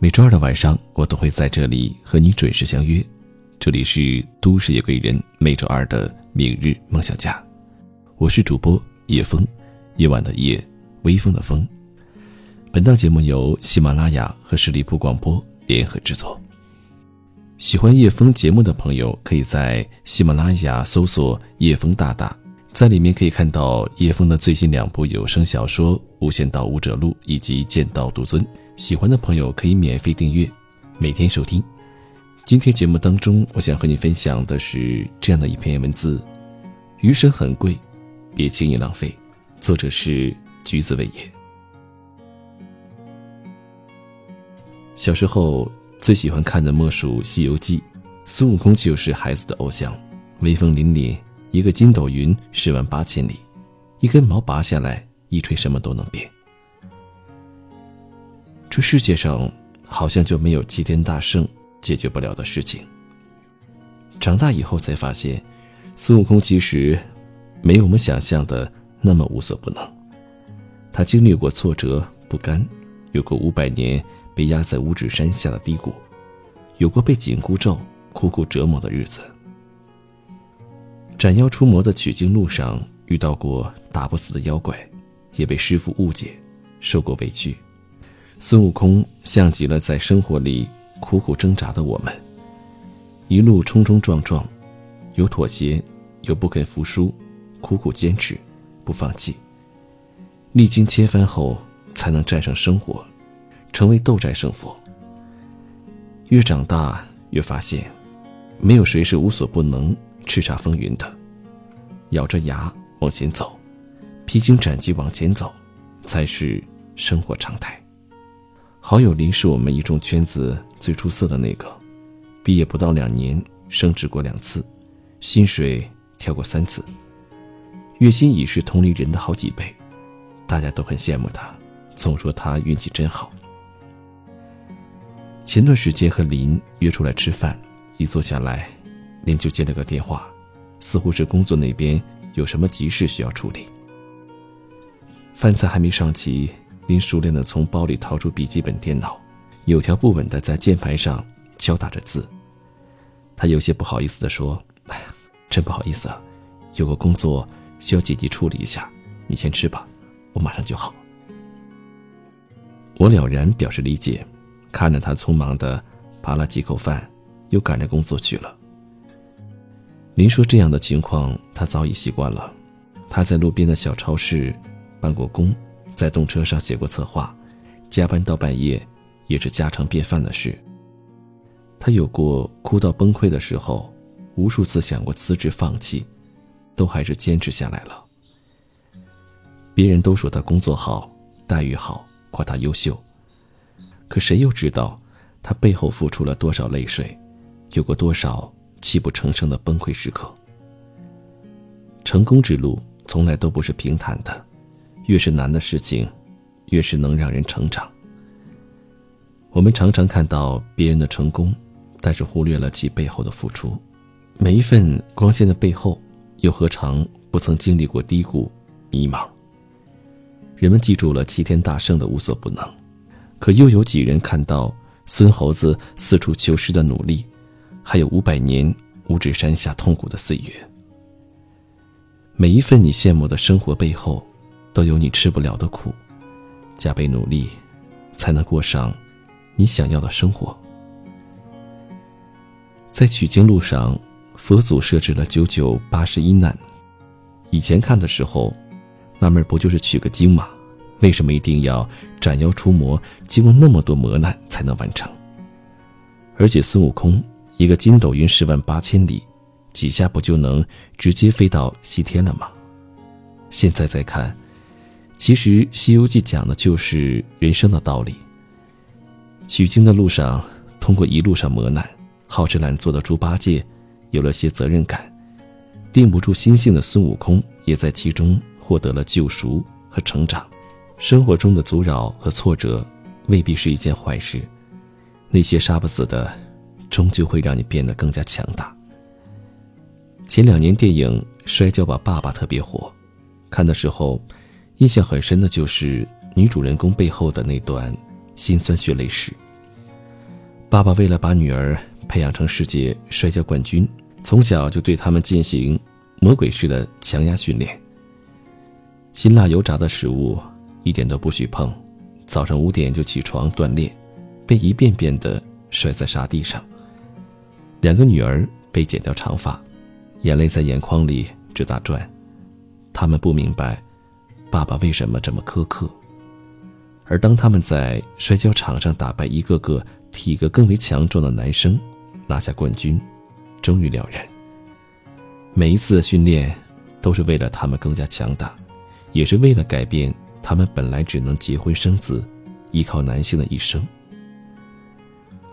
每周二的晚上，我都会在这里和你准时相约。这里是都市夜归人每周二的明日梦想家，我是主播叶风，夜晚的夜，微风的风。本档节目由喜马拉雅和十里铺广播联合制作。喜欢叶风节目的朋友，可以在喜马拉雅搜索“叶风大大”，在里面可以看到叶风的最新两部有声小说《无限道武者录》以及《剑道独尊》。喜欢的朋友可以免费订阅，每天收听。今天节目当中，我想和你分享的是这样的一篇文字：余生很贵，别轻易浪费。作者是橘子味也。小时候最喜欢看的莫属《西游记》，孙悟空就是孩子的偶像，威风凛凛，一个筋斗云十万八千里，一根毛拔下来一吹什么都能变。这世界上好像就没有齐天大圣解决不了的事情。长大以后才发现，孙悟空其实没有我们想象的那么无所不能。他经历过挫折不甘，有过五百年被压在五指山下的低谷，有过被紧箍咒苦苦折磨的日子。斩妖除魔的取经路上遇到过打不死的妖怪，也被师傅误解，受过委屈。孙悟空像极了在生活里苦苦挣扎的我们，一路冲冲撞撞，有妥协，有不肯服输，苦苦坚持，不放弃。历经千帆后，才能战胜生活，成为斗战胜佛。越长大，越发现，没有谁是无所不能、叱咤风云的。咬着牙往前走，披荆斩棘往前走，才是生活常态。好友林是我们一众圈子最出色的那个，毕业不到两年，升职过两次，薪水跳过三次，月薪已是同龄人的好几倍，大家都很羡慕他，总说他运气真好。前段时间和林约出来吃饭，一坐下来，林就接了个电话，似乎是工作那边有什么急事需要处理。饭菜还没上齐。林熟练地从包里掏出笔记本电脑，有条不紊地在键盘上敲打着字。他有些不好意思地说：“哎呀真不好意思啊，有个工作需要紧急处理一下，你先吃吧，我马上就好。”我了然表示理解，看着他匆忙地扒了几口饭，又赶着工作去了。林说：“这样的情况他早已习惯了，他在路边的小超市办过工。”在动车上写过策划，加班到半夜也是家常便饭的事。他有过哭到崩溃的时候，无数次想过辞职放弃，都还是坚持下来了。别人都说他工作好，待遇好，夸他优秀，可谁又知道他背后付出了多少泪水，有过多少泣不成声的崩溃时刻？成功之路从来都不是平坦的。越是难的事情，越是能让人成长。我们常常看到别人的成功，但是忽略了其背后的付出。每一份光鲜的背后，又何尝不曾经历过低谷、迷茫？人们记住了齐天大圣的无所不能，可又有几人看到孙猴子四处求师的努力，还有五百年五指山下痛苦的岁月？每一份你羡慕的生活背后。都有你吃不了的苦，加倍努力，才能过上你想要的生活。在取经路上，佛祖设置了九九八十一难。以前看的时候，纳闷不就是取个经吗？为什么一定要斩妖除魔，经过那么多磨难才能完成？而且孙悟空一个筋斗云十万八千里，几下不就能直接飞到西天了吗？现在再看。其实《西游记》讲的就是人生的道理。取经的路上，通过一路上磨难，好吃懒做的猪八戒有了些责任感，定不住心性的孙悟空也在其中获得了救赎和成长。生活中的阻扰和挫折未必是一件坏事，那些杀不死的，终究会让你变得更加强大。前两年电影《摔跤吧，爸爸》特别火，看的时候。印象很深的就是女主人公背后的那段心酸血泪史。爸爸为了把女儿培养成世界摔跤冠军，从小就对他们进行魔鬼式的强压训练。辛辣油炸的食物一点都不许碰，早上五点就起床锻炼，被一遍遍的摔在沙地上。两个女儿被剪掉长发，眼泪在眼眶里直打转。他们不明白，爸爸为什么这么苛刻。而当他们在摔跤场上打败一个个体格更为强壮的男生，拿下冠军，终于了然。每一次的训练，都是为了他们更加强大，也是为了改变他们本来只能结婚生子、依靠男性的一生。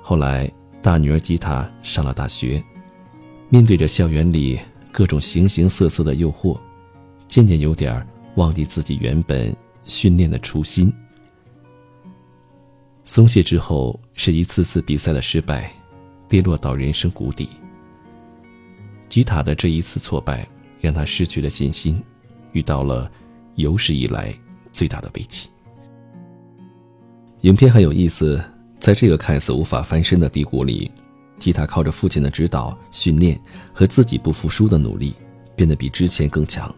后来，大女儿吉塔上了大学，面对着校园里各种形形色色的诱惑，渐渐有点忘记自己原本训练的初心。松懈之后，是一次次比赛的失败，跌落到人生谷底。吉塔的这一次挫败，让他失去了信心，遇到了有史以来最大的危机。影片很有意思，在这个看似无法翻身的低谷里，吉塔靠着父亲的指导、训练和自己不服输的努力，变得比之前更强，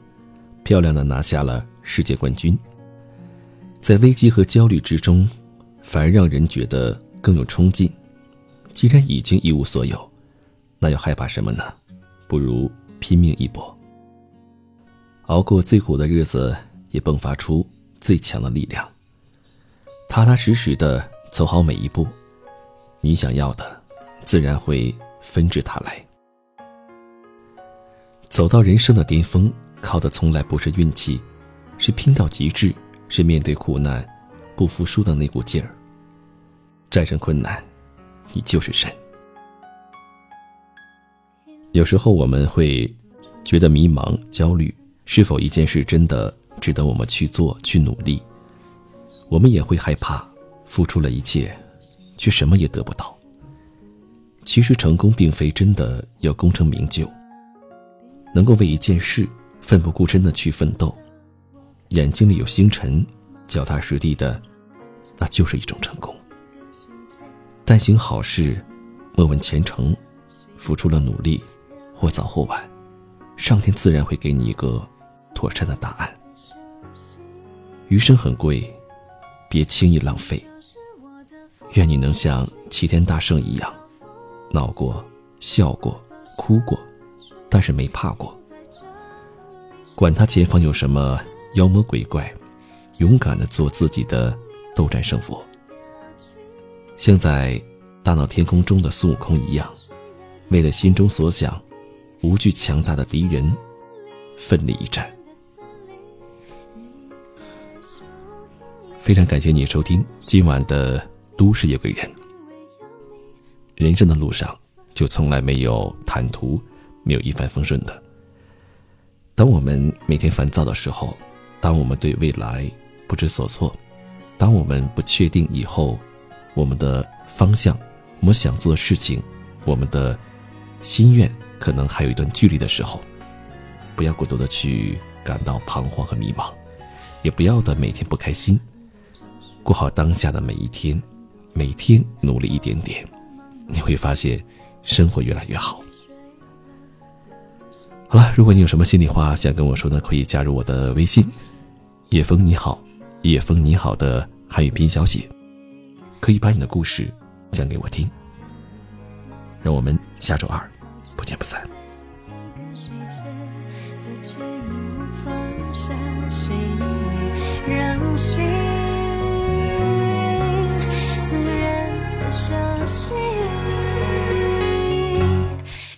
漂亮的拿下了世界冠军。在危机和焦虑之中。反而让人觉得更有冲劲。既然已经一无所有，那又害怕什么呢？不如拼命一搏。熬过最苦的日子，也迸发出最强的力量。踏踏实实的走好每一步，你想要的，自然会纷至沓来。走到人生的巅峰，靠的从来不是运气，是拼到极致，是面对苦难不服输的那股劲儿。战胜困难，你就是神。有时候我们会觉得迷茫、焦虑，是否一件事真的值得我们去做、去努力？我们也会害怕，付出了一切，却什么也得不到。其实，成功并非真的要功成名就，能够为一件事奋不顾身的去奋斗，眼睛里有星辰，脚踏实地的，那就是一种成功。但行好事，莫问前程。付出了努力，或早或晚，上天自然会给你一个妥善的答案。余生很贵，别轻易浪费。愿你能像齐天大圣一样，闹过、笑过、哭过，但是没怕过。管他前方有什么妖魔鬼怪，勇敢的做自己的斗战胜佛。像在大闹天宫中的孙悟空一样，为了心中所想，无惧强大的敌人，奋力一战。非常感谢你收听今晚的《都市夜归人》。人生的路上，就从来没有坦途，没有一帆风顺的。当我们每天烦躁的时候，当我们对未来不知所措，当我们不确定以后。我们的方向，我们想做的事情，我们的心愿，可能还有一段距离的时候，不要过多的去感到彷徨和迷茫，也不要的每天不开心，过好当下的每一天，每天努力一点点，你会发现生活越来越好。好了，如果你有什么心里话想跟我说呢，可以加入我的微信“叶枫你好”，叶枫你好的汉语拼音小写。可以把你的故事讲给我听，让我们下周二不见不散。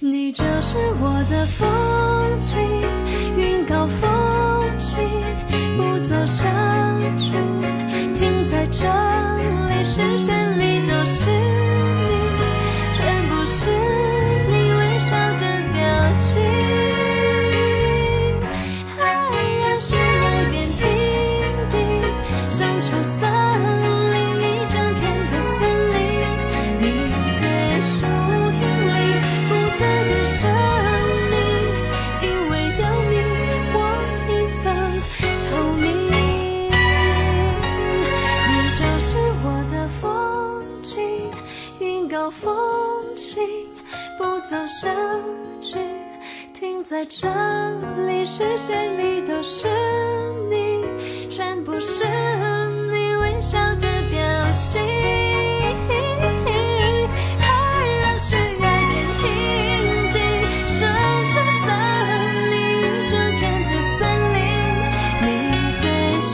你就是我的风这里视线里都是你，全部是你微笑的表情，还让悬崖变平地，生成森林。整片的森林，你在树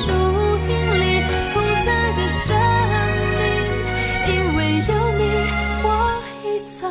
荫里，红色的生命，因为有你，我一层。